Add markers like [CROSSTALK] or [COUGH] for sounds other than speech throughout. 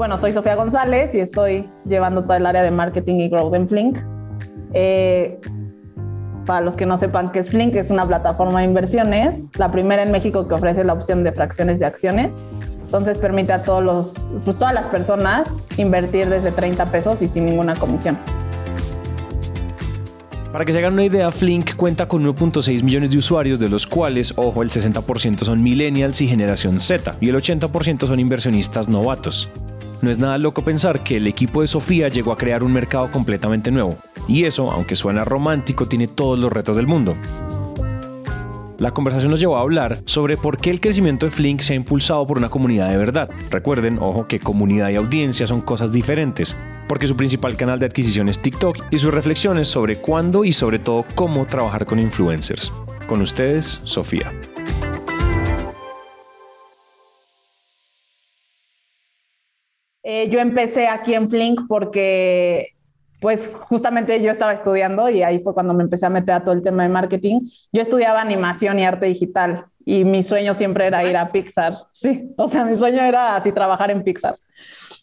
bueno, soy Sofía González y estoy llevando todo el área de marketing y growth en Flink. Eh, para los que no sepan qué es Flink, es una plataforma de inversiones, la primera en México que ofrece la opción de fracciones de acciones. Entonces permite a todos los, pues todas las personas invertir desde 30 pesos y sin ninguna comisión. Para que se hagan una idea, Flink cuenta con 1.6 millones de usuarios, de los cuales, ojo, el 60% son millennials y generación Z, y el 80% son inversionistas novatos. No es nada loco pensar que el equipo de Sofía llegó a crear un mercado completamente nuevo. Y eso, aunque suena romántico, tiene todos los retos del mundo. La conversación nos llevó a hablar sobre por qué el crecimiento de Flink se ha impulsado por una comunidad de verdad. Recuerden, ojo, que comunidad y audiencia son cosas diferentes, porque su principal canal de adquisición es TikTok y sus reflexiones sobre cuándo y sobre todo cómo trabajar con influencers. Con ustedes, Sofía. Eh, yo empecé aquí en Flink porque, pues justamente yo estaba estudiando y ahí fue cuando me empecé a meter a todo el tema de marketing. Yo estudiaba animación y arte digital y mi sueño siempre era ir a Pixar. Sí, o sea, mi sueño era así trabajar en Pixar.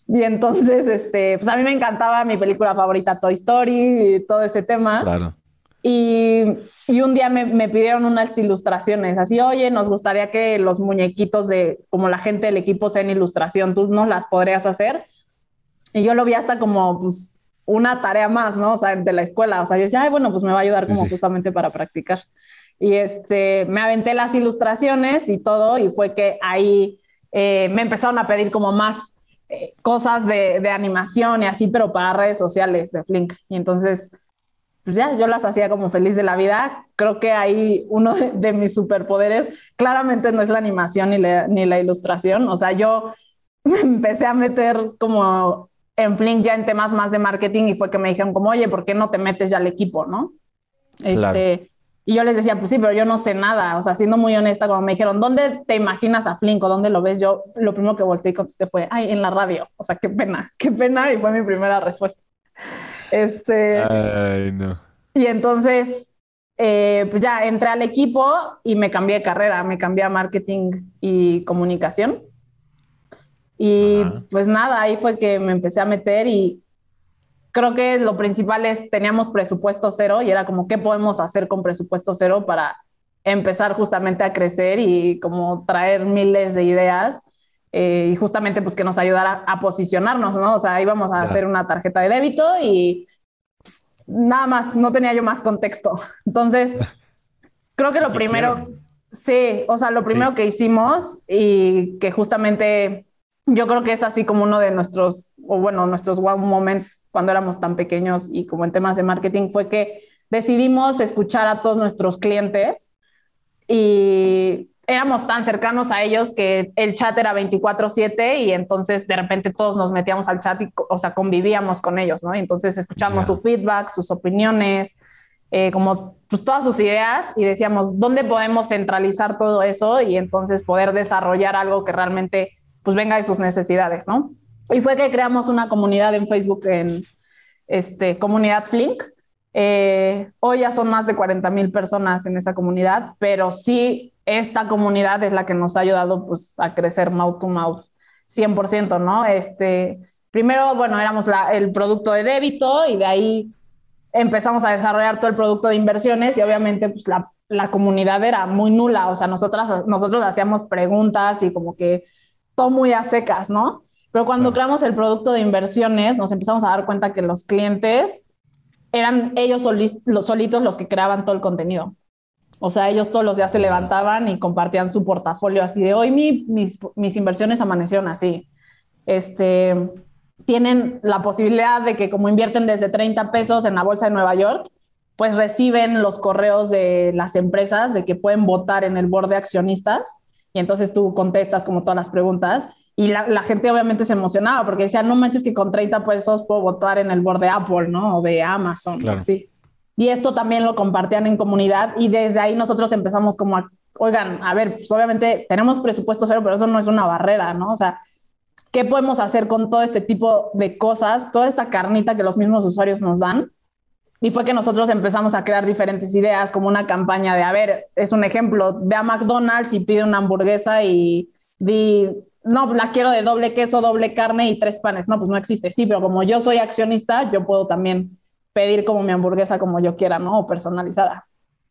Y entonces, este, pues a mí me encantaba mi película favorita, Toy Story y todo ese tema. Claro. Y, y un día me, me, pidieron unas ilustraciones, así, oye, nos gustaría que los muñequitos de, como la gente del equipo sean ilustración, tú nos las podrías hacer. Y yo lo vi hasta como, pues, una tarea más, ¿no? O sea, de la escuela. O sea, yo decía, ay, bueno, pues me va a ayudar como justamente para practicar. Y este, me aventé las ilustraciones y todo, y fue que ahí eh, me empezaron a pedir como más eh, cosas de, de, animación y así, pero para redes sociales de Flink. Y entonces pues ya, yo las hacía como feliz de la vida. Creo que ahí uno de, mis superpoderes claramente no es la animación ni la, ni la ilustración. O sea, yo [LAUGHS] me empecé a meter como en Flink ya en temas más de marketing y fue que me dijeron como, oye, ¿por qué no te metes ya al equipo, no? Este, y yo les decía, pues sí, pero yo no sé nada. O sea, siendo muy honesta, cuando me dijeron, ¿dónde te imaginas a Flink o dónde lo ves? Yo lo primero que volteé y contesté fue, ay, en la radio. O sea, qué pena, qué pena. Y fue mi primera respuesta. Este. Ay, no. Y entonces, eh, pues ya entré al equipo y me cambié de carrera, me cambié a marketing y comunicación. Y pues nada, ahí fue que me empecé a meter y creo que lo principal es, teníamos presupuesto cero y era como, ¿qué podemos hacer con presupuesto cero para empezar justamente a crecer y como traer miles de ideas? Eh, y justamente pues que nos ayudara a posicionarnos, ¿no? O sea, íbamos a hacer una tarjeta de débito y nada más, no tenía yo más contexto. [LAUGHS] Entonces, creo que lo primero, sí, o sea, lo primero que hicimos y que justamente yo creo que es así como uno de nuestros, o bueno, nuestros wow moments cuando éramos tan pequeños y como en temas de marketing fue que decidimos escuchar a todos nuestros clientes y éramos tan cercanos a ellos que el chat era 24/7 y entonces de repente todos nos metíamos al chat y, o sea, convivíamos con ellos, ¿no? entonces escuchamos su feedback, sus opiniones, eh, como pues todas sus ideas y decíamos, ¿dónde podemos centralizar todo eso y entonces poder desarrollar algo que realmente pues venga de sus necesidades, ¿no? Y fue que creamos una comunidad en Facebook en este, comunidad Flink. Eh, hoy ya son más de 40 mil personas en esa comunidad, pero sí esta comunidad es la que nos ha ayudado pues, a crecer mouth to mouth 100%, ¿no? Este, primero, bueno, éramos el producto de débito y de ahí empezamos a desarrollar todo el producto de inversiones y obviamente pues, la, la comunidad era muy nula, o sea, nosotras, nosotros hacíamos preguntas y como que todo muy a secas, ¿no? Pero cuando creamos el producto de inversiones, nos empezamos a dar cuenta que los clientes eran ellos los solitos los que creaban todo el contenido. O sea, ellos todos los días se levantaban y compartían su portafolio así de hoy mis, mis inversiones amanecieron así. Este, tienen la posibilidad de que como invierten desde 30 pesos en la bolsa de Nueva York, pues reciben los correos de las empresas de que pueden votar en el board de accionistas y entonces tú contestas como todas las preguntas y la, gente obviamente se emocionaba porque decía, no manches que con 30 pesos puedo votar en el board de Apple, ¿no? O de Amazon, claro. sí. Y esto también lo compartían en comunidad y desde ahí nosotros empezamos como a, oigan, a ver, pues obviamente tenemos presupuesto cero, pero eso no es una barrera, ¿no? O sea, ¿qué podemos hacer con todo este tipo de cosas, toda esta carnita que los mismos usuarios nos dan? Y fue que nosotros empezamos a crear diferentes ideas, como una campaña de, a ver, es un ejemplo, ve a McDonald's y pide una hamburguesa y di, no, la quiero de doble queso, doble carne y tres panes. No, pues no existe. Sí, pero como yo soy accionista, yo puedo también pedir como mi hamburguesa como yo quiera, ¿no? O personalizada.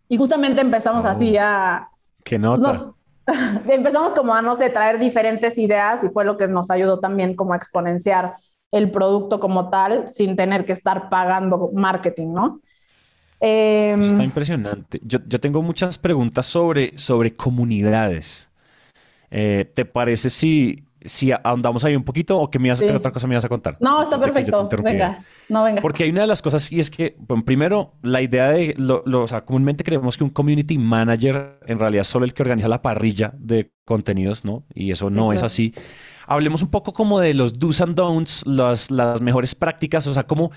Y justamente empezamos oh. así a... ¿Qué nota? [LAUGHS] empezamos como a, no sé, traer diferentes ideas y fue lo que nos ayudó también como a exponenciar el producto como tal sin tener que estar pagando marketing, ¿no? Em, Está impresionante. Yo, yo, tengo muchas preguntas sobre, sobre comunidades. Eh, ¿Te parece si, si ahondamos ahí un poquito o que me otra cosa me vas a contar? No, está perfecto. Venga, no venga. Porque hay una de las cosas y es que, bueno, primero, la idea de, lo, o sea, comúnmente creemos que un community manager en realidad es solo el que organiza la parrilla de contenidos, ¿no? Y eso no es así. Hablemos un poco como de los do's and don'ts, las, las mejores prácticas, o sea, como,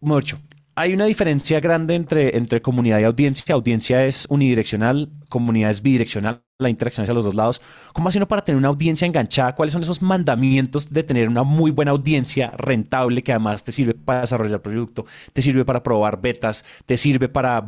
mucho, hay una diferencia grande entre, entre comunidad y audiencia. Audiencia es unidireccional, comunidad es bidireccional, la interacción hacia los dos lados. ¿Cómo hace uno para tener una audiencia enganchada? ¿Cuáles son esos mandamientos de tener una muy buena audiencia rentable que además te sirve para desarrollar producto, te sirve para probar betas, te sirve para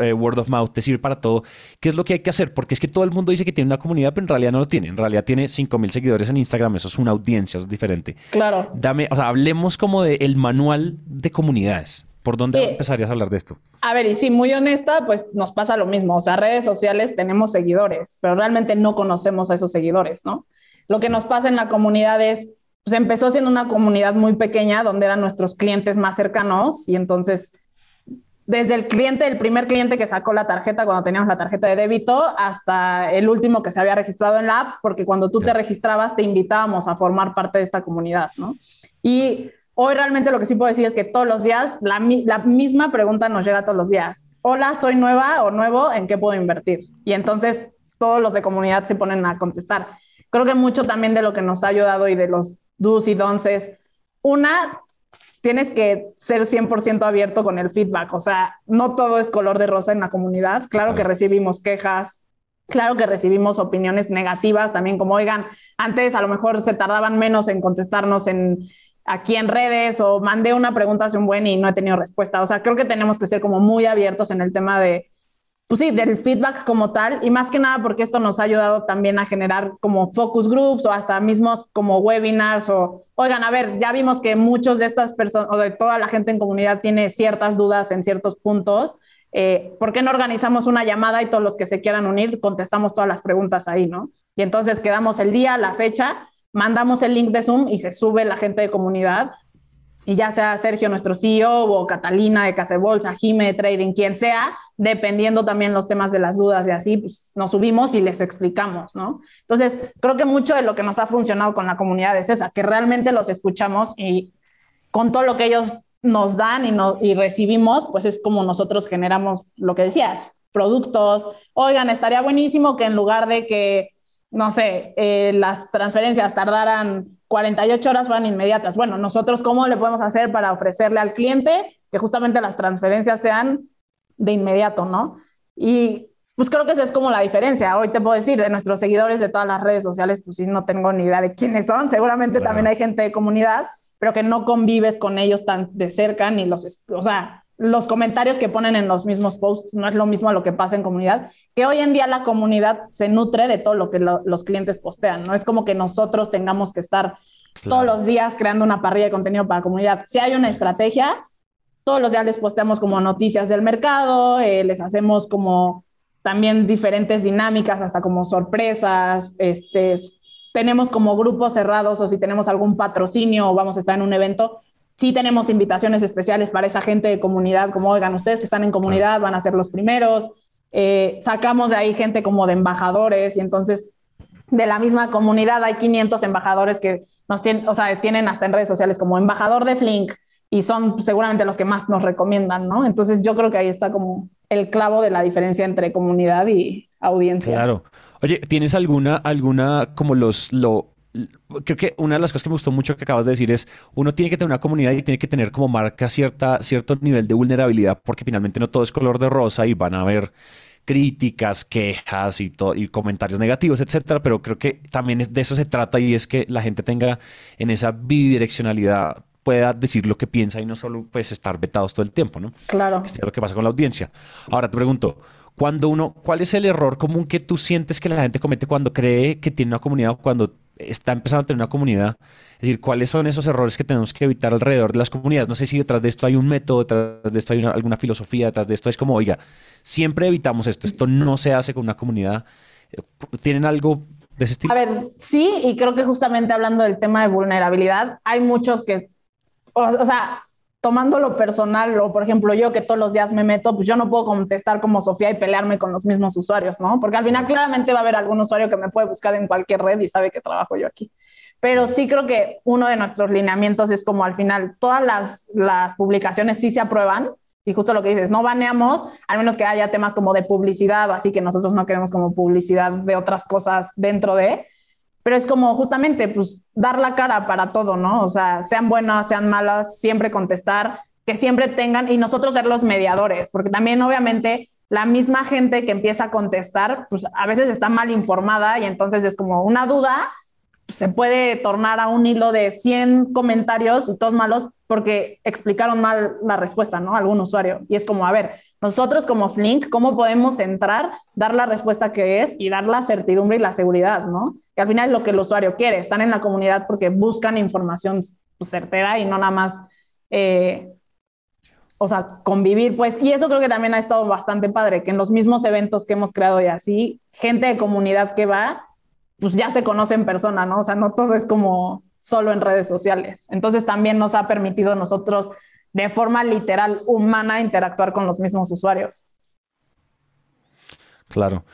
eh, word, of mouth, te sirve para todo? ¿Qué es lo que hay que hacer? Porque es que todo el mundo dice que tiene una comunidad, pero en realidad no lo tiene. En realidad tiene 5000 seguidores en Instagram, eso es una audiencia, es diferente. Claro. Dame, o sea, hablemos como del el manual de comunidades. ¿Por dónde empezarías a hablar de esto? A ver, y sí, muy honesta, pues nos pasa lo mismo. O sea, redes sociales tenemos seguidores, pero realmente no conocemos a esos seguidores, ¿no? Lo que nos pasa en la comunidad es, pues empezó siendo una comunidad muy pequeña donde eran nuestros clientes más cercanos y entonces desde el cliente, el primer cliente que sacó la tarjeta cuando teníamos la tarjeta de débito hasta el último que se había registrado en la app, porque cuando tú te registrabas te invitábamos a formar parte de esta comunidad, ¿no? Y Hoy realmente lo que sí puedo decir es que todos los días la, misma pregunta nos llega todos los días. Hola, soy nueva o nuevo, ¿en qué puedo invertir? Y entonces todos los de comunidad se ponen a contestar. Creo que mucho también de lo que nos ha ayudado y de los do's y don'ts es, una, tienes que ser 100% abierto con el feedback. O sea, no todo es color de rosa en la comunidad. Claro que recibimos quejas, Claro que recibimos opiniones negativas también, como oigan, antes a lo mejor se tardaban menos en contestarnos en, aquí en redes o mandé una pregunta hace un buen y no he tenido respuesta. O sea, creo que tenemos que ser como muy abiertos en el tema de, pues sí, del feedback como tal y más que nada porque esto nos ha ayudado también a generar como focus groups o hasta mismos como webinars o, oigan, a ver, ya vimos que muchos de estas personas o de toda la gente en comunidad tiene ciertas dudas en ciertos puntos. Eh, ¿Por qué no organizamos una llamada y todos los que se quieran unir contestamos todas las preguntas ahí, ¿no? Y entonces quedamos el día, la fecha mandamos el link de Zoom y se sube la gente de comunidad. Y ya sea Sergio, nuestro CEO, o Catalina de Casa Bolsa, Jime de Trading, quien sea, dependiendo también los temas de las dudas y así, pues nos subimos y les explicamos, ¿no? Entonces, creo que mucho de lo que nos ha funcionado con la comunidad es esa, que realmente los escuchamos y con todo lo que ellos nos dan y, no, y recibimos, pues es como nosotros generamos lo que decías, productos. Oigan, estaría buenísimo que en lugar de que no sé, eh, las transferencias tardaran 48 horas, fueran inmediatas. Bueno, nosotros, ¿cómo le podemos hacer para ofrecerle al cliente que justamente las transferencias sean de inmediato, ¿no? Y pues creo que esa es como la diferencia. Hoy te puedo decir, de nuestros seguidores de todas las redes sociales, pues sí, no tengo ni idea de quiénes son. Seguramente también hay gente de comunidad, pero que no convives con ellos tan de cerca ni los, o sea, los comentarios que ponen en los mismos posts no es lo mismo a lo que pasa en comunidad, que hoy en día la comunidad se nutre de todo lo que los clientes postean, no es como que nosotros tengamos que estar todos los días creando una parrilla de contenido para la comunidad. Si hay una estrategia, todos los días les posteamos como noticias del mercado, eh, les hacemos como también diferentes dinámicas, hasta como sorpresas, este, tenemos como grupos cerrados o si tenemos algún patrocinio o vamos a estar en un evento, Sí tenemos invitaciones especiales para esa gente de comunidad, como oigan, ustedes que están en comunidad van a ser los primeros. Eh, sacamos de ahí gente como de embajadores y entonces de la misma comunidad hay 500 embajadores que nos tienen, o sea, tienen hasta en redes sociales como embajador de Flink y son seguramente los que más nos recomiendan, ¿no? Entonces yo creo que ahí está como el clavo de la diferencia entre comunidad y audiencia. Claro. Oye, ¿tienes alguna, alguna como los, lo, creo que una de las cosas que me gustó mucho que acabas de decir es, uno tiene que tener una comunidad y tiene que tener como marca cierta, cierto nivel de vulnerabilidad, porque finalmente no todo es color de rosa y van a haber críticas, quejas y, y comentarios negativos, etcétera, pero creo que también de eso se trata y es que la gente tenga en esa bidireccionalidad pueda decir lo que piensa y no solo pues estar vetados todo el tiempo, ¿no? Claro. es lo que pasa con la audiencia. Ahora te pregunto, cuando uno, ¿cuál es el error común que tú sientes que la gente comete cuando cree que tiene una comunidad o cuando está empezando a tener una comunidad? Es decir, ¿cuáles son esos errores que tenemos que evitar alrededor de las comunidades? No sé si detrás de esto hay un método, detrás de esto hay alguna filosofía, detrás de esto es como, oiga, siempre evitamos esto, esto no se hace con una comunidad. ¿Tienen algo de ese estilo? A ver, sí, y creo que justamente hablando del tema de vulnerabilidad, hay muchos que, o sea, tomando lo personal, o por ejemplo yo que todos los días me meto, pues yo no puedo contestar como Sofía y pelearme con los mismos usuarios, ¿no? Porque al final claramente va a haber algún usuario que me puede buscar en cualquier red y sabe que trabajo yo aquí. Pero sí creo que uno de nuestros lineamientos es como al final todas las, las publicaciones sí se aprueban, y justo lo que dices, no baneamos, al menos que haya temas como de publicidad o así que nosotros no queremos como publicidad de otras cosas dentro de, pero es como justamente, pues, dar la cara para todo, ¿no? O sea, sean buenas, sean malas, siempre contestar, que siempre tengan, y nosotros ser los mediadores, porque también obviamente la misma gente que empieza a contestar, pues a veces está mal informada y entonces es como una duda, se puede tornar a un hilo de 100 comentarios y todos malos porque explicaron mal la respuesta, ¿no? Algún usuario. Y es como, a ver, nosotros como Flink, ¿cómo podemos entrar, dar la respuesta que es y dar la certidumbre y la seguridad, ¿no? Que al final es lo que el usuario quiere, están en la comunidad porque buscan información pues, certera y no nada más, eh, o sea, convivir, pues. Y eso creo que también ha estado bastante padre, que en los mismos eventos que hemos creado y así, gente de comunidad que va, pues ya se conoce en persona, ¿no? O sea, no todo es como solo en redes sociales. Entonces también nos ha permitido a nosotros de forma literal humana interactuar con los mismos usuarios. Claro.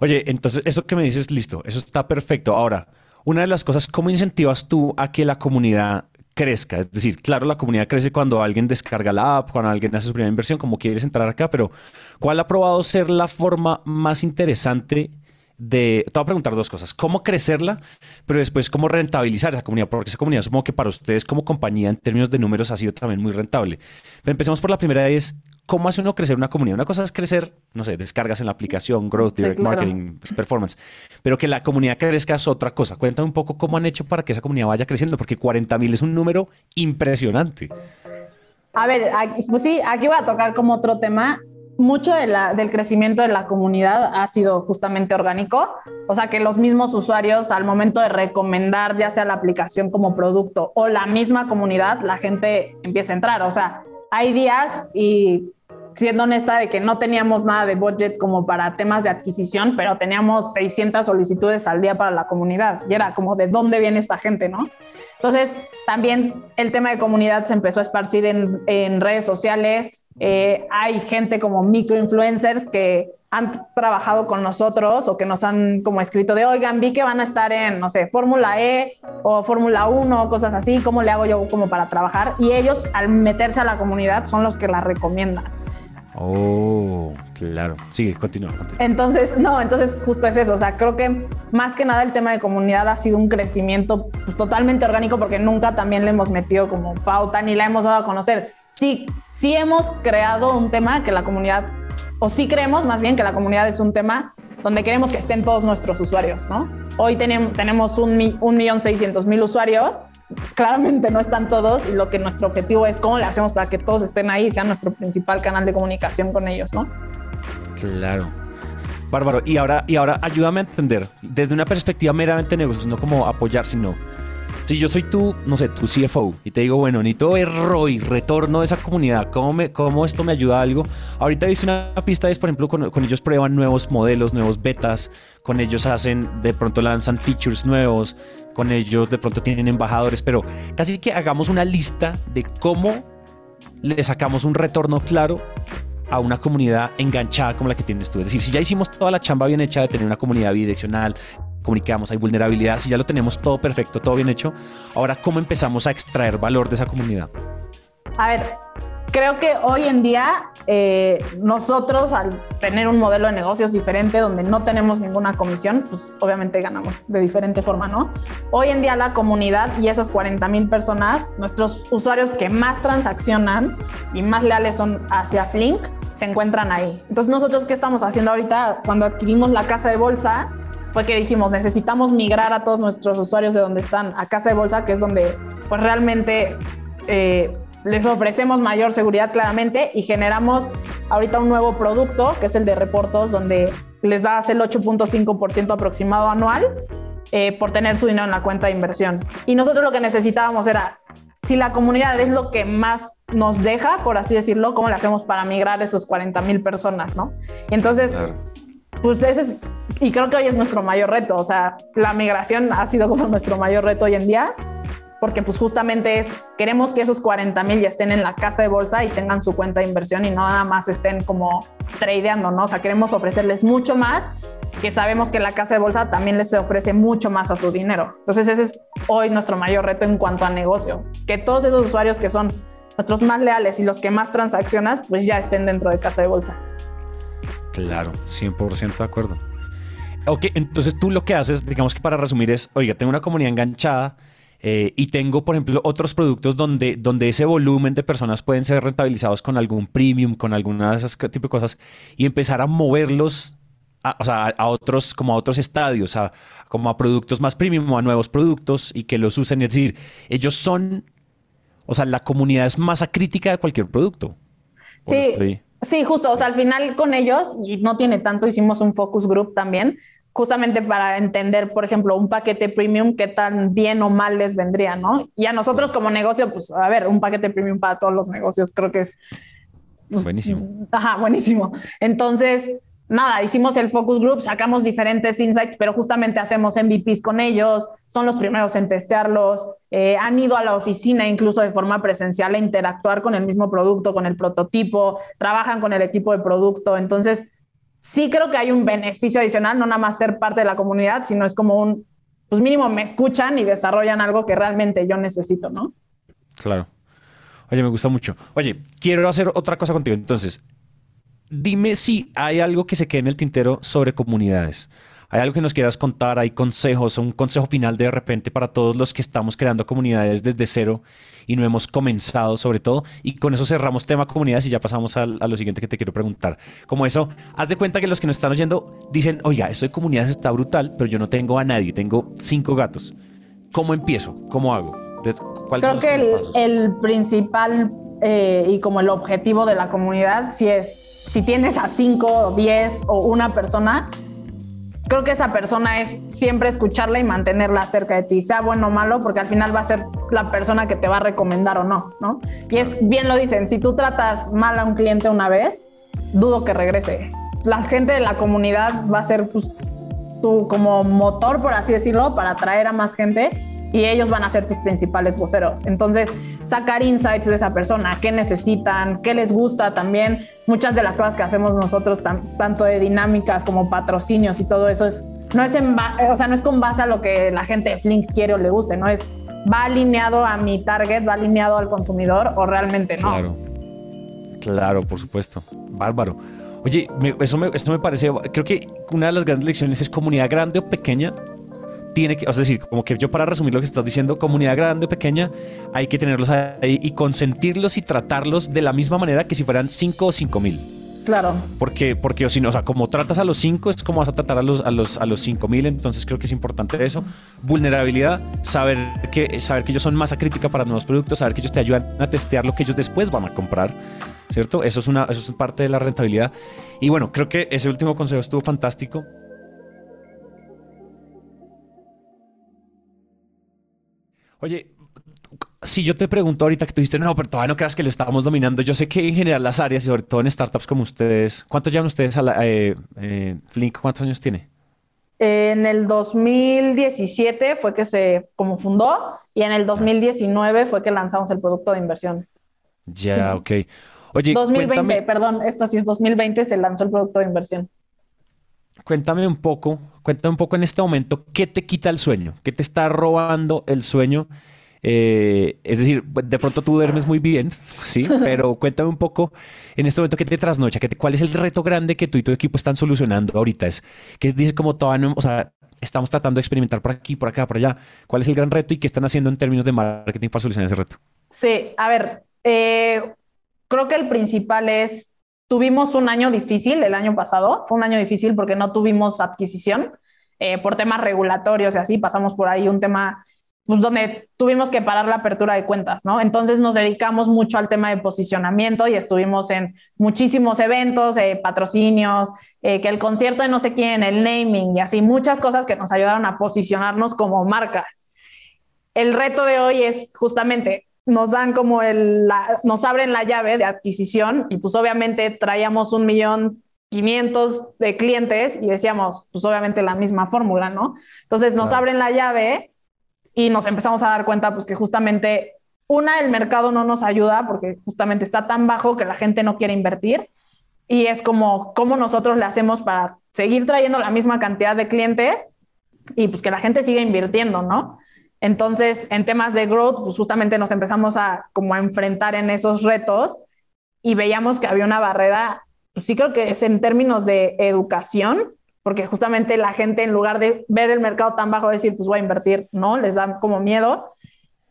Oye, entonces eso que me dices, listo, eso está perfecto. Ahora, una de las cosas, ¿cómo incentivas tú a que la comunidad crezca? Es decir, claro, la comunidad crece cuando alguien descarga la app, cuando alguien hace su primera inversión, como quieres entrar acá, pero ¿cuál ha probado ser la forma más interesante de, te voy a preguntar dos cosas, cómo crecerla, pero después cómo rentabilizar esa comunidad, porque esa comunidad supongo que para ustedes como compañía en términos de números ha sido también muy rentable. Pero empecemos por la primera, es cómo hace uno crecer una comunidad. Una cosa es crecer, no sé, descargas en la aplicación, growth, direct marketing, pues, performance, pero que la comunidad crezca es otra cosa. Cuéntame un poco cómo han hecho para que esa comunidad vaya creciendo, porque 40 mil es un número impresionante. A ver, pues sí, aquí voy a tocar como otro tema mucho del crecimiento de la comunidad ha sido justamente orgánico, o sea que los mismos usuarios al momento de recomendar ya sea la aplicación como producto o la misma comunidad, la gente empieza a entrar, o sea, hay días y siendo honesta de que no teníamos nada de budget como para temas de adquisición, pero teníamos 600 solicitudes al día para la comunidad y era como de dónde viene esta gente, ¿no? Entonces, también el tema de comunidad se empezó a esparcir en, en redes sociales, eh, hay gente como microinfluencers que han trabajado con nosotros o que nos han como escrito de, oigan, vi que van a estar en, no sé, Fórmula E o Fórmula 1 o cosas así, ¿cómo le hago yo como para trabajar? Y ellos al meterse a la comunidad son los que la recomiendan. Oh, claro. Sigue, continúa, continúa. Entonces, no, entonces justo es eso. O sea, creo que más que nada el tema de comunidad ha sido un crecimiento pues, totalmente orgánico porque nunca también le hemos metido como pauta ni la hemos dado a conocer sí, sí hemos creado un tema que la comunidad, o sí creemos más bien que la comunidad es un tema donde queremos que estén todos nuestros usuarios, ¿no? Hoy tenemos, un, millón seiscientos mil usuarios, claramente no están todos y lo que nuestro objetivo es cómo le hacemos para que todos estén ahí y sean nuestro principal canal de comunicación con ellos, ¿no? Claro. Bárbaro. Y ahora, y ahora ayúdame a entender, desde una perspectiva meramente negocios, no como apoyar, sino si yo soy tú, no sé, tu CFO y te digo, bueno, necesito ver ROI, retorno de esa comunidad, ¿cómo, me, cómo esto me ayuda a algo? Ahorita hice una pista, es por ejemplo, con, ellos prueban nuevos modelos, nuevos betas, con ellos hacen, de pronto lanzan features nuevos, con ellos de pronto tienen embajadores, pero casi que hagamos una lista de cómo le sacamos un retorno claro a una comunidad enganchada como la que tienes tú. Es decir, si ya hicimos toda la chamba bien hecha de tener una comunidad bidireccional, comunicamos, hay vulnerabilidad, si ya lo tenemos todo perfecto, todo bien hecho, ahora cómo empezamos a extraer valor de esa comunidad. A ver, creo que hoy en día eh, nosotros al tener un modelo de negocios diferente donde no tenemos ninguna comisión, pues obviamente ganamos de diferente forma, ¿no? Hoy en día la comunidad y esas 40 mil personas, nuestros usuarios que más transaccionan y más leales son hacia Flink, se encuentran ahí. Entonces nosotros, ¿qué estamos haciendo ahorita? Cuando adquirimos la casa de bolsa, fue que dijimos, necesitamos migrar a todos nuestros usuarios de donde están a casa de bolsa, que es donde pues realmente... Eh, les ofrecemos mayor seguridad claramente y generamos ahorita un nuevo producto que es el de reportos donde les das el 8.5% aproximado anual eh, por tener su dinero en la cuenta de inversión. Y nosotros lo que necesitábamos era, si la comunidad es lo que más nos deja, por así decirlo, ¿cómo le hacemos para migrar esos 40 mil personas? ¿no? Y entonces, pues ese es, y creo que hoy es nuestro mayor reto, o sea, la migración ha sido como nuestro mayor reto hoy en día porque pues justamente es, queremos que esos 40 mil ya estén en la casa de bolsa y tengan su cuenta de inversión y no nada más estén como tradeando, ¿no? O sea, queremos ofrecerles mucho más, que sabemos que la casa de bolsa también les ofrece mucho más a su dinero. Entonces ese es hoy nuestro mayor reto en cuanto a negocio, que todos esos usuarios que son nuestros más leales y los que más transaccionas, pues ya estén dentro de casa de bolsa. Claro, 100% de acuerdo. Ok, entonces tú lo que haces, digamos que para resumir es, oiga, tengo una comunidad enganchada, eh, y tengo, por ejemplo, otros productos donde, donde ese volumen de personas pueden ser rentabilizados con algún premium, con alguna de esas tipo de cosas, y empezar a moverlos a, o sea, a otros, como a otros estadios, a, como a productos más premium o a nuevos productos y que los usen. Es decir, ellos son, o sea, la comunidad es más acrítica de cualquier producto. Sí, sí, justo. O sea, al final con ellos, y no tiene tanto, hicimos un focus group también, justamente para entender, por ejemplo, un paquete premium, qué tan bien o mal les vendría, ¿no? Y a nosotros como negocio, pues, a ver, un paquete premium para todos los negocios creo que es... Pues, buenísimo. Ajá, buenísimo. Entonces, nada, hicimos el focus group, sacamos diferentes insights, pero justamente hacemos MVPs con ellos, son los primeros en testearlos, eh, han ido a la oficina incluso de forma presencial a interactuar con el mismo producto, con el prototipo, trabajan con el equipo de producto, entonces sí creo que hay un beneficio adicional, no nada más ser parte de la comunidad, sino es como un, pues mínimo me escuchan y desarrollan algo que realmente yo necesito, ¿no? Claro. Oye, me gusta mucho. Oye, quiero hacer otra cosa contigo. Entonces, dime si hay algo que se quede en el tintero sobre comunidades. ¿Hay algo que nos quieras contar? ¿Hay consejos? ¿Un consejo final de repente para todos los que estamos creando comunidades desde cero y no hemos comenzado sobre todo? Y con eso cerramos tema comunidades y ya pasamos a, lo siguiente que te quiero preguntar. Como eso, haz de cuenta que los que nos están oyendo dicen, oiga, esto de comunidades está brutal, pero yo no tengo a nadie, tengo cinco gatos. ¿Cómo empiezo? ¿Cómo hago? Creo que el, el, principal eh, y como el objetivo de la comunidad, si es, si tienes a cinco, diez o una persona, creo que esa persona es siempre escucharla y mantenerla cerca de ti, sea bueno o malo, porque al final va a ser la persona que te va a recomendar o no, ¿no? Y es bien lo dicen, si tú tratas mal a un cliente una vez, dudo que regrese. La gente de la comunidad va a ser pues, tu como motor, por así decirlo, para atraer a más gente y ellos van a ser tus principales voceros. Entonces, sacar insights de esa persona, qué necesitan, qué les gusta también. Muchas de las cosas que hacemos nosotros, tanto de dinámicas como patrocinios y todo eso, es, no, es en o sea, no es con base a lo que la gente de Flink quiere o le guste, no es va alineado a mi target, va alineado al consumidor o realmente no. Claro, claro, por supuesto. Bárbaro. Oye, eso me, esto me parece, creo que una de las grandes lecciones es comunidad grande o pequeña, tiene que, es decir, como que yo para resumir lo que estás diciendo, comunidad grande o pequeña, hay que tenerlos ahí y consentirlos y tratarlos de la misma manera que si fueran 5 o 5 mil. Claro. Porque, porque o si no, o sea, como tratas a los 5 es como vas a tratar a los, a los, a los 5 mil, entonces creo que es importante eso. Vulnerabilidad, saber que, saber que ellos son masa crítica para nuevos productos, saber que ellos te ayudan a testear lo que ellos después van a comprar, ¿cierto? Eso es, una, eso es parte de la rentabilidad. Y bueno, creo que ese último consejo estuvo fantástico. Oye, si yo te pregunto ahorita que tú dijiste, no, pero todavía no creas que lo estábamos dominando. Yo sé que en general las áreas, y sobre todo en startups como ustedes, ¿cuántos llevan ustedes a la, eh, eh, Flink? ¿Cuántos años tiene? En el 2017 fue que se como fundó y en el 2019 fue que lanzamos el producto de inversión. Ya, ok. Oye, 2020, perdón, esto sí es 2020, se lanzó el producto de inversión. Cuéntame un poco, cuéntame un poco en este momento, ¿qué te quita el sueño? ¿Qué te está robando el sueño Eh, es decir, de pronto tú duermes muy bien, ¿sí? [LAUGHS] Pero cuéntame un poco en este momento qué te trasnocha, cuál es el reto grande que tú y tu equipo están solucionando ahorita. Es que dice como toda, o sea, estamos tratando de experimentar por aquí, por acá, por allá. ¿Cuál es el gran reto y qué están haciendo en términos de marketing para solucionar ese reto? Sí, a ver, eh, creo que el principal es, tuvimos un año difícil el año pasado, fue un año difícil porque no tuvimos adquisición eh, por temas regulatorios y así, pasamos por ahí un tema pues donde tuvimos que parar la apertura de cuentas, ¿no? Entonces nos dedicamos mucho al tema de posicionamiento y estuvimos en muchísimos eventos, eh, patrocinios, que el concierto de no sé quién, el naming y así, muchas cosas que nos ayudaron a posicionarnos como marca. El reto de hoy es justamente nos dan como el, nos abren la llave de adquisición y pues obviamente traíamos un millón quinientos de clientes y decíamos, pues obviamente la misma fórmula, ¿no? Entonces nos abren la llave y nos empezamos a dar cuenta pues que justamente una, el mercado no nos ayuda porque justamente está tan bajo que la gente no quiere invertir y es como cómo nosotros le hacemos para seguir trayendo la misma cantidad de clientes y pues que la gente siga invirtiendo, ¿no? Entonces, en temas de growth, pues justamente nos empezamos a como enfrentar en esos retos y veíamos que había una barrera, pues sí creo que es en términos de educación, porque justamente la gente en lugar de ver el mercado tan bajo, decir, pues voy a invertir, ¿no? Les da como miedo.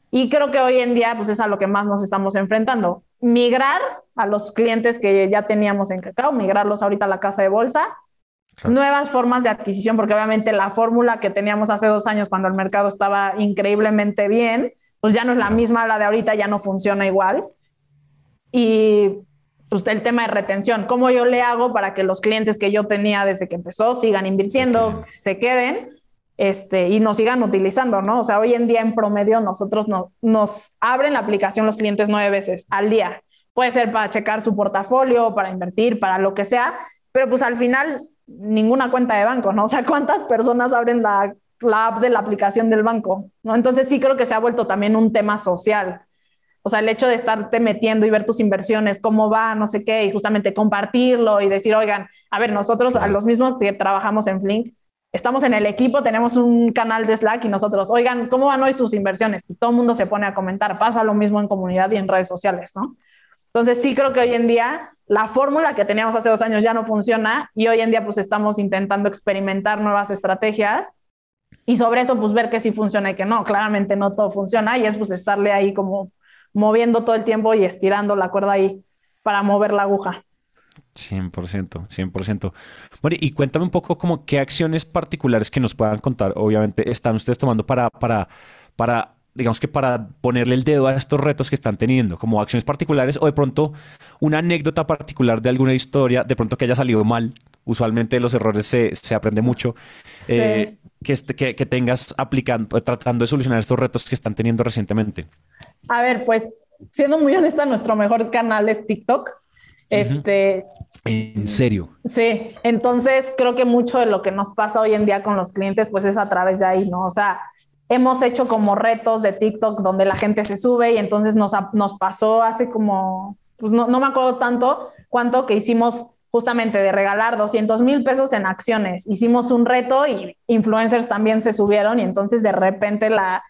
Y creo que hoy en día, pues es a lo que más nos estamos enfrentando. Migrar a los clientes que ya teníamos en Cacao, migrarlos ahorita a la casa de bolsa nuevas formas de adquisición, porque obviamente la fórmula que teníamos hace dos años cuando el mercado estaba increíblemente bien, pues ya no es la misma la de ahorita, ya no funciona igual. Y pues el tema de retención, ¿cómo yo le hago para que los clientes que yo tenía desde que empezó sigan invirtiendo, se queden, este, y nos sigan utilizando, ¿no? O sea, hoy en día en promedio nosotros no, nos abren la aplicación los clientes nueve veces al día. Puede ser para checar su portafolio, para invertir, para lo que sea, pero pues al final ninguna cuenta de banco, ¿no? O sea, ¿cuántas personas abren la, app de la aplicación del banco? ¿no? Entonces sí creo que se ha vuelto también un tema social. O sea, el hecho de estarte metiendo y ver tus inversiones, cómo va, no sé qué, y justamente compartirlo y decir, oigan, a ver, nosotros a los mismos que trabajamos en Flink, estamos en el equipo, tenemos un canal de Slack y nosotros, oigan, ¿cómo van hoy sus inversiones? Y todo el mundo se pone a comentar, pasa lo mismo en comunidad y en redes sociales, ¿no? Entonces sí creo que hoy en día la fórmula que teníamos hace dos años ya no funciona y hoy en día pues estamos intentando experimentar nuevas estrategias y sobre eso pues ver que sí funciona y que no, claramente no todo funciona y es pues estarle ahí como moviendo todo el tiempo y estirando la cuerda ahí para mover la aguja. 100%, 100%. Bueno, y cuéntame un poco como qué acciones particulares que nos puedan contar, obviamente, están ustedes tomando para, para, para digamos que para ponerle el dedo a estos retos que están teniendo, como acciones particulares o de pronto una anécdota particular de alguna historia, de pronto que haya salido mal. Usualmente los errores se, se aprende mucho. Eh, que, que, que, tengas aplicando, tratando de solucionar estos retos que están teniendo recientemente. A ver, pues siendo muy honesta, nuestro mejor canal es TikTok. Este. ¿En serio? Sí, entonces creo que mucho de lo que nos pasa hoy en día con los clientes, pues es a través de ahí, ¿no? O sea, hemos hecho como retos de TikTok donde la gente se sube y entonces nos, nos pasó hace como, pues no, no me acuerdo tanto cuánto que hicimos justamente de regalar 200 mil pesos en acciones. Hicimos un reto y influencers también se subieron y entonces de repente la,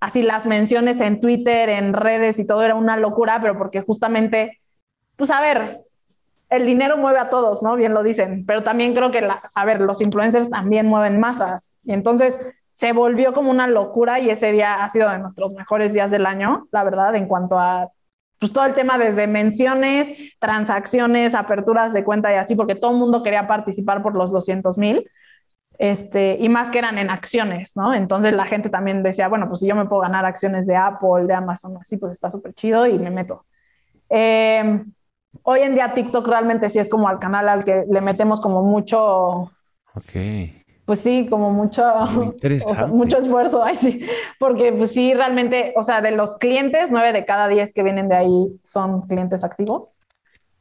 así las menciones en Twitter, en redes y todo era una locura, pero porque justamente, pues a ver, el dinero mueve a todos, ¿no? Bien lo dicen, pero también creo que, la, a ver, los influencers también mueven masas. Y entonces se volvió como una locura y ese día ha sido de nuestros mejores días del año, la verdad, en cuanto a pues, todo el tema desde menciones, transacciones, aperturas de cuenta y así, porque todo el mundo quería participar por los 200 mil. Este, y más que eran en acciones, ¿no? Entonces la gente también decía, bueno, pues si yo me puedo ganar acciones de Apple, de Amazon, así, pues está súper chido y me meto. Em, hoy en día TikTok realmente sí es como al canal al que le metemos como mucho, okay pues sí, como mucho, mucho esfuerzo, ay, sí, porque pues sí, realmente, o sea, de los clientes, nueve de cada diez que vienen de ahí son clientes activos.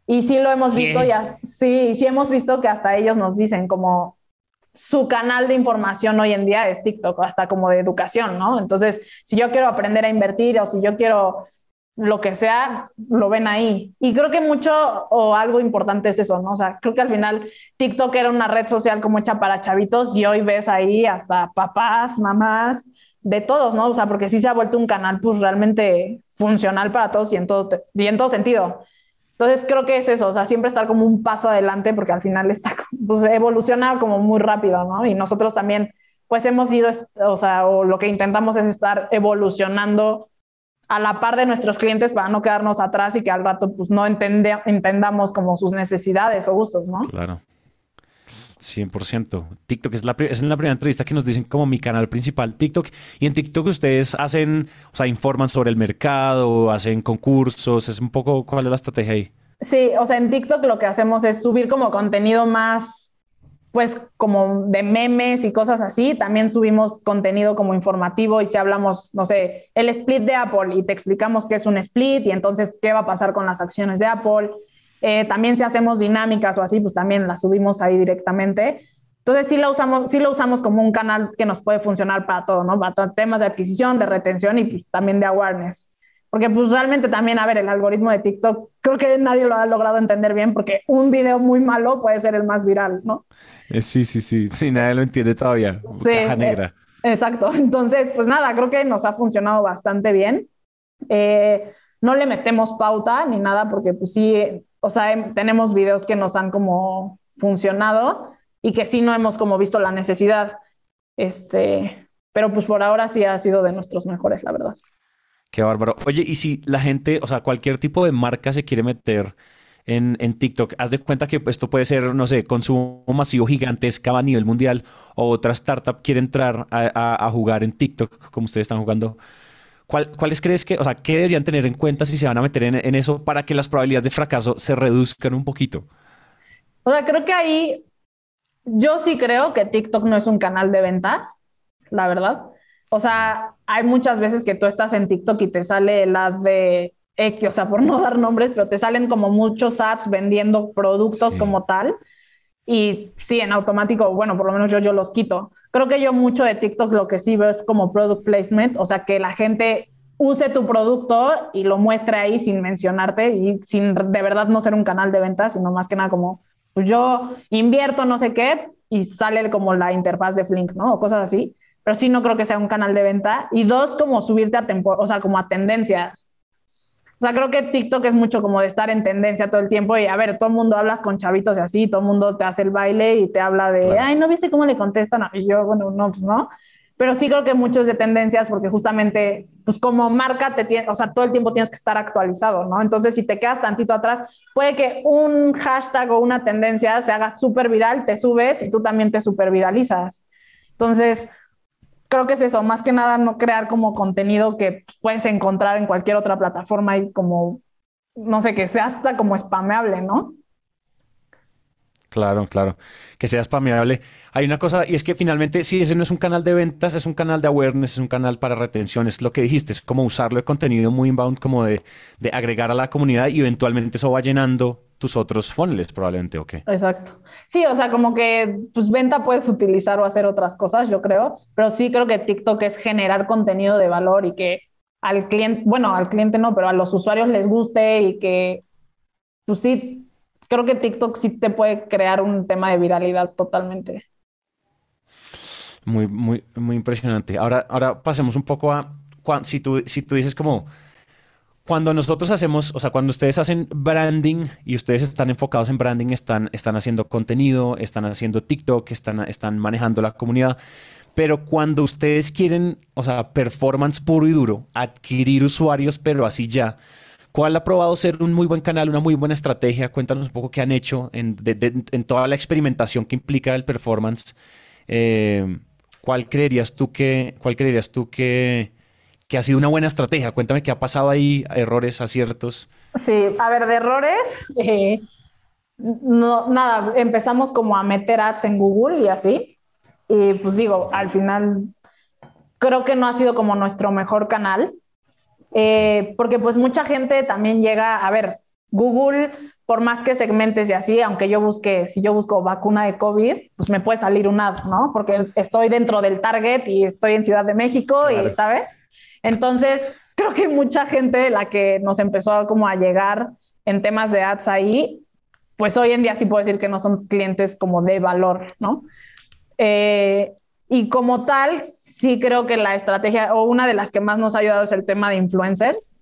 Y sí lo hemos visto, ya, sí, sí hemos visto que hasta ellos nos dicen como su canal de información hoy en día es TikTok, hasta como de educación, ¿no? Entonces, si yo quiero aprender a invertir o si yo quiero lo que sea, lo ven ahí. Y creo que mucho o algo importante es eso, ¿no? O sea, creo que al final TikTok era una red social como hecha para chavitos y hoy ves ahí hasta papás, mamás, de todos, ¿no? O sea, porque sí se ha vuelto un canal pues realmente funcional para todos y en todo, y en todo sentido. Entonces creo que es eso, o sea, siempre estar como un paso adelante porque al final está, pues evoluciona como muy rápido, ¿no? Y nosotros también, pues hemos ido, o sea, o lo que intentamos es estar evolucionando a la par de nuestros clientes para no quedarnos atrás y que al rato pues no entendamos como sus necesidades o gustos, ¿no? Claro. 100%. TikTok es la, es la primera entrevista que nos dicen como mi canal principal, TikTok. Y en TikTok ustedes hacen, o sea, informan sobre el mercado, hacen concursos, es un poco, ¿cuál es la estrategia ahí? Sí, o sea, en TikTok lo que hacemos es subir como contenido más, pues como de memes y cosas así. También subimos contenido como informativo y si hablamos, no sé, el split de Apple y te explicamos qué es un split y entonces qué va a pasar con las acciones de Apple eh, también si hacemos dinámicas o así, pues también las subimos ahí directamente. Entonces sí lo usamos, sí lo usamos como un canal que nos puede funcionar para todo, ¿no? Para temas de adquisición, de retención y pues también de awareness. Porque pues realmente también, a ver, el algoritmo de TikTok, creo que nadie lo ha logrado entender bien porque un video muy malo puede ser el más viral, ¿no? Eh, sí, sí, sí, sí, nadie lo entiende todavía. Sí, Caja negra. Eh, exacto. Entonces, pues nada, creo que nos ha funcionado bastante bien. no le metemos pauta ni nada porque pues sí, o sea, em, tenemos videos que nos han como funcionado y que sí no hemos como visto la necesidad. Este, pero pues por ahora sí ha sido de nuestros mejores, la verdad. Qué bárbaro. Oye, y si la gente, o sea, cualquier tipo de marca se quiere meter en, en, TikTok, haz de cuenta que esto puede ser, no sé, consumo masivo gigantesco a nivel mundial o otra startup quiere entrar a, a jugar en TikTok como ustedes están jugando. ¿Cuáles crees que, o sea, qué deberían tener en cuenta si se van a meter en, eso para que las probabilidades de fracaso se reduzcan un poquito? O sea, creo que ahí yo sí creo que TikTok no es un canal de venta, la verdad. O sea, hay muchas veces que tú estás en TikTok y te sale el ad de X, o sea, por no dar nombres, pero te salen como muchos ads vendiendo productos como tal. Y sí, en automático, bueno, por lo menos yo, yo los quito. Creo que yo mucho de TikTok lo que sí veo es como product placement, o sea, que la gente use tu producto y lo muestre ahí sin mencionarte y sin de verdad no ser un canal de ventas, sino más que nada como pues yo invierto no sé qué y sale como la interfaz de Flink, ¿no? O cosas así. Pero sí no creo que sea un canal de venta. Y dos, como subirte a tempo, o sea, como a tendencias. O sea, creo que TikTok es mucho como de estar en tendencia todo el tiempo y a ver, todo el mundo hablas con chavitos y así, todo el mundo te hace el baile y te habla de, ay, ¿no viste cómo le contestan? Y yo, bueno, no, pues no. Pero sí creo que muchos de tendencias porque justamente, pues como marca, te tiene, o sea, todo el tiempo tienes que estar actualizado, ¿no? Entonces, si te quedas tantito atrás, puede que un hashtag o una tendencia se haga súper viral, te subes y tú también te súper viralizas. Entonces, creo que es eso, más que nada no crear como contenido que puedes encontrar en cualquier otra plataforma y como, no sé, que sea hasta como spameable, ¿no? Claro, claro. Que sea spameable. Hay una cosa, y es que finalmente, si ese no es un canal de ventas, es un canal de awareness, es un canal para retención, es lo que dijiste, es como usarlo de contenido muy inbound, como de, de agregar a la comunidad y eventualmente eso va llenando tus otros funnels probablemente, ¿o qué? Exacto. Sí, o sea, como que pues venta puedes utilizar o hacer otras cosas, yo creo, pero sí creo que TikTok es generar contenido de valor y que al cliente, bueno, al cliente no, pero a los usuarios les guste y que, pues sí, creo que TikTok sí te puede crear un tema de viralidad totalmente. Muy, muy, muy impresionante. Ahora, ahora pasemos un poco a, si tú, si tú dices como cuando nosotros hacemos, o sea, cuando ustedes hacen branding y ustedes están enfocados en branding, están, están haciendo contenido, están haciendo TikTok, están, están manejando la comunidad, pero cuando ustedes quieren, o sea, performance puro y duro, adquirir usuarios, pero así ya, ¿cuál ha probado ser un muy buen canal, una muy buena estrategia? Cuéntanos un poco qué han hecho en, toda la experimentación que implica el performance. Eh, ¿Cuál creerías tú que, cuál creerías tú que que ha sido una buena estrategia. Cuéntame qué ha pasado ahí, errores, aciertos. Sí, a ver, de errores, eh, no, nada, empezamos como a meter ads en Google y así. Y pues digo, al final creo que no ha sido como nuestro mejor canal, eh, porque pues mucha gente también llega, a ver, Google, por más que segmentes y así, aunque yo busque, si yo busco vacuna de COVID, pues me puede salir un ad, ¿no? Porque estoy dentro del target y estoy en Ciudad de México y, ¿sabes? Entonces, creo que mucha gente la que nos empezó como a llegar en temas de ads ahí, pues hoy en día sí puedo decir que no son clientes como de valor, ¿no? Eh, Y como tal, sí creo que la estrategia o una de las que más nos ha ayudado es el tema de influencers,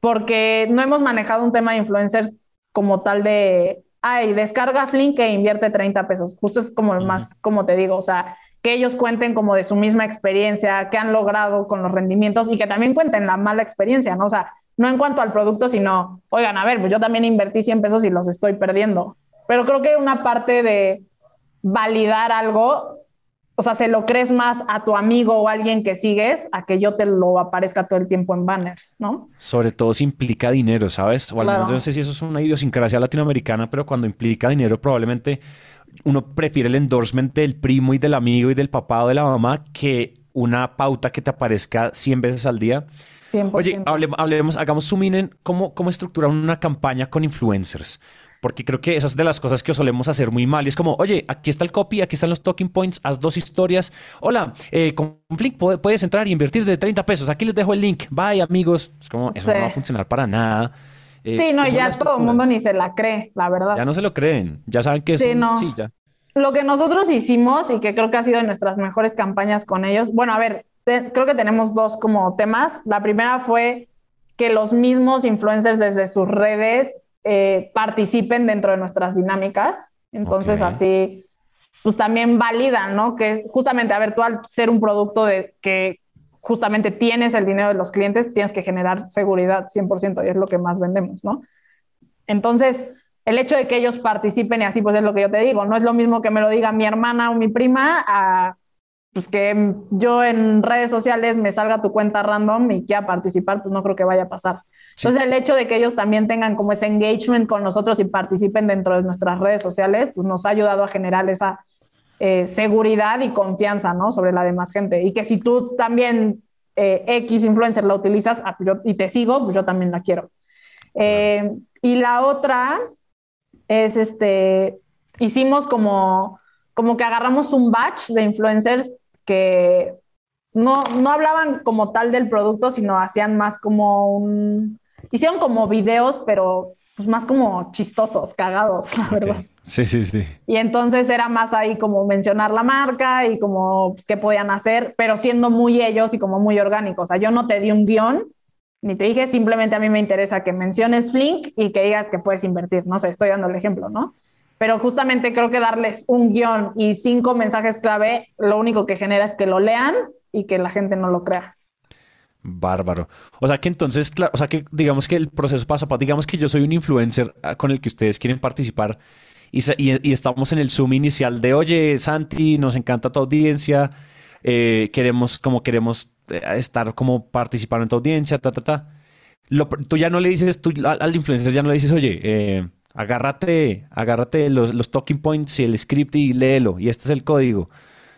porque no hemos manejado un tema de influencers como tal de, ay, descarga Flink e invierte 30 pesos. Justo es como más, como te digo, o sea, que ellos cuenten como de su misma experiencia, qué han logrado con los rendimientos y que también cuenten la mala experiencia, ¿no? O sea, no en cuanto al producto, sino, oigan, a ver, pues yo también invertí 100 pesos y los estoy perdiendo. Pero creo que una parte de validar algo, o sea, se lo crees más a tu amigo o alguien que sigues a que yo te lo aparezca todo el tiempo en banners, ¿no? Sobre todo si implica dinero, ¿sabes? O al menos no sé si eso es una idiosincrasia latinoamericana, pero cuando implica dinero probablemente uno prefiere el endorsement del primo y del amigo y del papá o de la mamá que una pauta que te aparezca 100 veces al día. 100%. Oye, hablemos, hagamos zoom in en cómo, cómo estructurar una campaña con influencers. Porque creo que esas es de las cosas que solemos hacer muy mal. Y es como, oye, aquí está el copy, aquí están los talking points, haz dos historias. Hola, eh, con Flink puedes entrar y invertir de 30 pesos. Aquí les dejo el link. Bye, amigos. Es como, eso no va a funcionar para nada. Eh, sí, no, ya todo el mundo ni se la cree, la verdad. Ya no se lo creen, ya saben que es sí, sí, ya. Lo que nosotros hicimos y que creo que ha sido de nuestras mejores campañas con ellos, bueno, a ver, creo que tenemos dos como temas. La primera fue que los mismos influencers desde sus redes eh, participen dentro de nuestras dinámicas. Entonces así, pues también validan, ¿no? Que justamente, a ver, tú al ser un producto de que justamente tienes el dinero de los clientes, tienes que generar seguridad 100% y es lo que más vendemos, ¿no? Entonces, el hecho de que ellos participen y así, pues es lo que yo te digo, no es lo mismo que me lo diga mi hermana o mi prima a pues que yo en redes sociales me salga tu cuenta random y quiera participar, pues no creo que vaya a pasar. Entonces, el hecho de que ellos también tengan como ese engagement con nosotros y participen dentro de nuestras redes sociales, pues nos ha ayudado a generar esa eh, seguridad y confianza, ¿no? Sobre la demás gente. Y que si tú también eh, X influencer la utilizas ah, y te sigo, pues yo también la quiero. Eh, y la otra es este, hicimos como, como que agarramos un batch de influencers que no, no hablaban como tal del producto, sino hacían más como un, hicieron como videos, pero pues más como chistosos, cagados, la verdad. Sí, sí, sí. Y entonces era más ahí como mencionar la marca y como pues, qué podían hacer, pero siendo muy ellos y como muy orgánicos. O sea, yo no te di un guion, ni te dije, simplemente a mí me interesa que menciones Flink y que digas que puedes invertir. No sé, estoy dando el ejemplo, ¿no? Pero justamente creo que darles un guion y cinco mensajes clave, lo único que genera es que lo lean y que la gente no lo crea. Bárbaro. O sea que entonces, o sea que digamos que el proceso pasa para, digamos que yo soy un influencer ah, con el que ustedes quieren participar y, estamos en el Zoom inicial de, oye, Santi, nos encanta tu audiencia, eh, queremos, como queremos eh, estar como participar en tu audiencia, ta, ta, ta. tú ya no le dices, tú al, influencer ya no le dices, oye, eh, agárrate, agárrate los, los talking points y el script y léelo, y este es el código.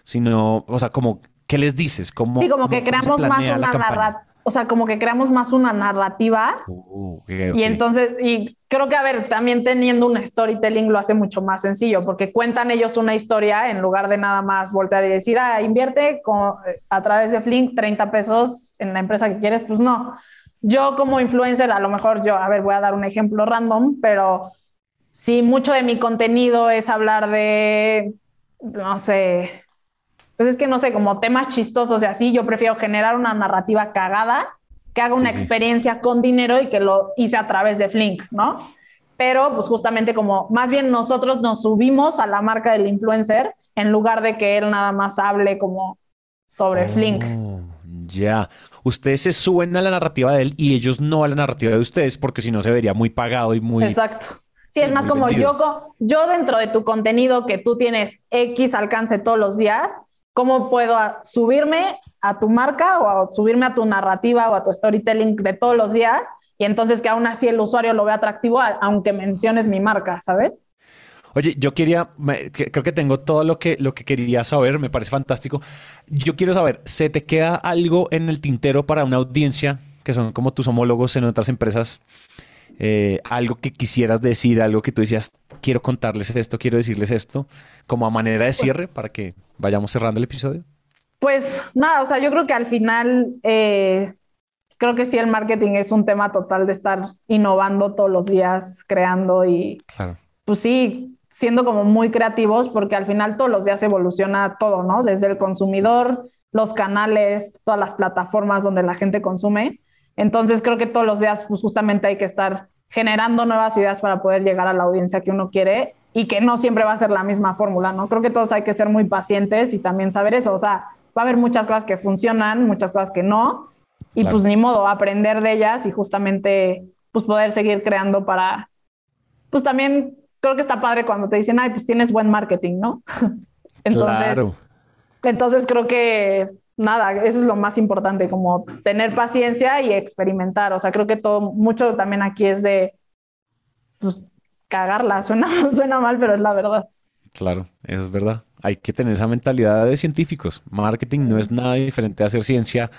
Sino, o sea, como ¿Qué les dices? ¿Cómo, sí, como que creamos más una narrativa. O sea, como que creamos más una narrativa. Uh, y entonces, y creo que, a ver, también teniendo un storytelling lo hace mucho más sencillo, porque cuentan ellos una historia en lugar de nada más voltear y decir, ah, invierte con, a través de Flink 30 pesos en la empresa que quieres. Pues no. Yo como influencer, a lo mejor yo, a ver, voy a dar un ejemplo random, pero si mucho de mi contenido es hablar de, no sé, pues es que no sé, como temas chistosos y así, yo prefiero generar una narrativa cagada que haga una experiencia con dinero y que lo hice a través de Flink, ¿no? Pero pues justamente como más bien nosotros nos subimos a la marca del influencer en lugar de que él nada más hable como sobre Flink. Oh, ya, ustedes se suben a la narrativa de él y ellos no a la narrativa de ustedes porque si no se vería muy pagado y muy... Exacto. Sí, es más como yo, yo dentro de tu contenido que tú tienes X alcance todos los días, ¿Cómo puedo subirme a tu marca o subirme a tu narrativa o a tu storytelling de todos los días? Y entonces que aún así el usuario lo vea atractivo, aunque menciones mi marca, ¿sabes? Oye, yo quería, creo que tengo todo lo que, lo que quería saber, me parece fantástico. Yo quiero saber, ¿se te queda algo en el tintero para una audiencia que son como tus homólogos en otras empresas? Eh, algo que quisieras decir, algo que tú decías, quiero contarles esto, quiero decirles esto, como a manera de cierre para que vayamos cerrando el episodio. Pues nada, o sea, yo creo que al final, eh, creo que sí, el marketing es un tema total de estar innovando todos los días, creando y, pues sí, siendo como muy creativos porque al final todos los días evoluciona todo, ¿no? Desde el consumidor, los canales, todas las plataformas donde la gente consume. Entonces creo que todos los días pues justamente hay que estar generando nuevas ideas para poder llegar a la audiencia que uno quiere y que no siempre va a ser la misma fórmula, ¿no? Creo que todos hay que ser muy pacientes y también saber eso, o sea, va a haber muchas cosas que funcionan, muchas cosas que no, y pues ni modo, aprender de ellas y justamente pues poder seguir creando para, pues también creo que está padre cuando te dicen, ay, pues tienes buen marketing, ¿no? [LAUGHS] entonces, entonces creo que nada, eso es lo más importante, como tener paciencia y experimentar. O sea, creo que todo, mucho también aquí es de, pues, cagarla. Suena, [LAUGHS] suena mal, pero es la verdad. Claro, eso es verdad. Hay que tener esa mentalidad de científicos. Marketing no es nada diferente a hacer ciencia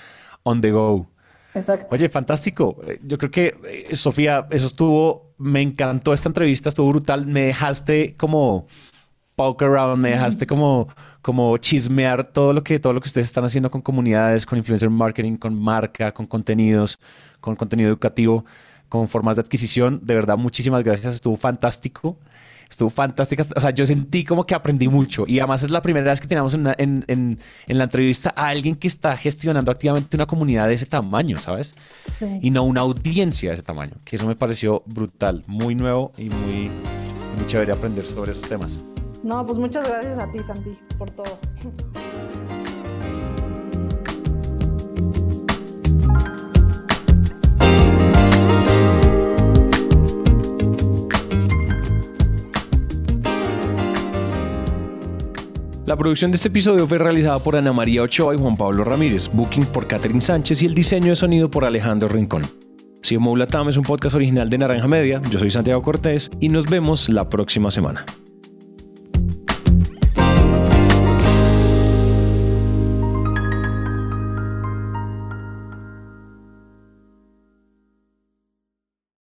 on the go. Exacto. Oye, fantástico. Yo creo que, eh, Sofía, eso estuvo, me encantó esta entrevista, estuvo brutal. Me dejaste como poke around, me dejaste como, como chismear todo lo, que, todo lo que ustedes están haciendo con comunidades, con influencer marketing, con marca, con contenidos, con contenido educativo, con formas de adquisición. De verdad, muchísimas gracias, estuvo fantástico. Estuvo fantástica. O sea, yo sentí como que aprendí mucho. Y además es la primera vez que tenemos en, en, en, la entrevista a alguien que está gestionando activamente una comunidad de ese tamaño, ¿sabes? Sí. Y no una audiencia de ese tamaño. Que eso me pareció brutal, muy nuevo y muy, muy chévere aprender sobre esos temas. No, pues muchas gracias a ti, Santi, por todo. La producción de este episodio fue realizada por Ana María Ochoa y Juan Pablo Ramírez, booking por Catherine Sánchez y el diseño de sonido por Alejandro Rincón. Si Latam es un podcast original de Naranja Media, yo soy Santiago Cortés y nos vemos la próxima semana.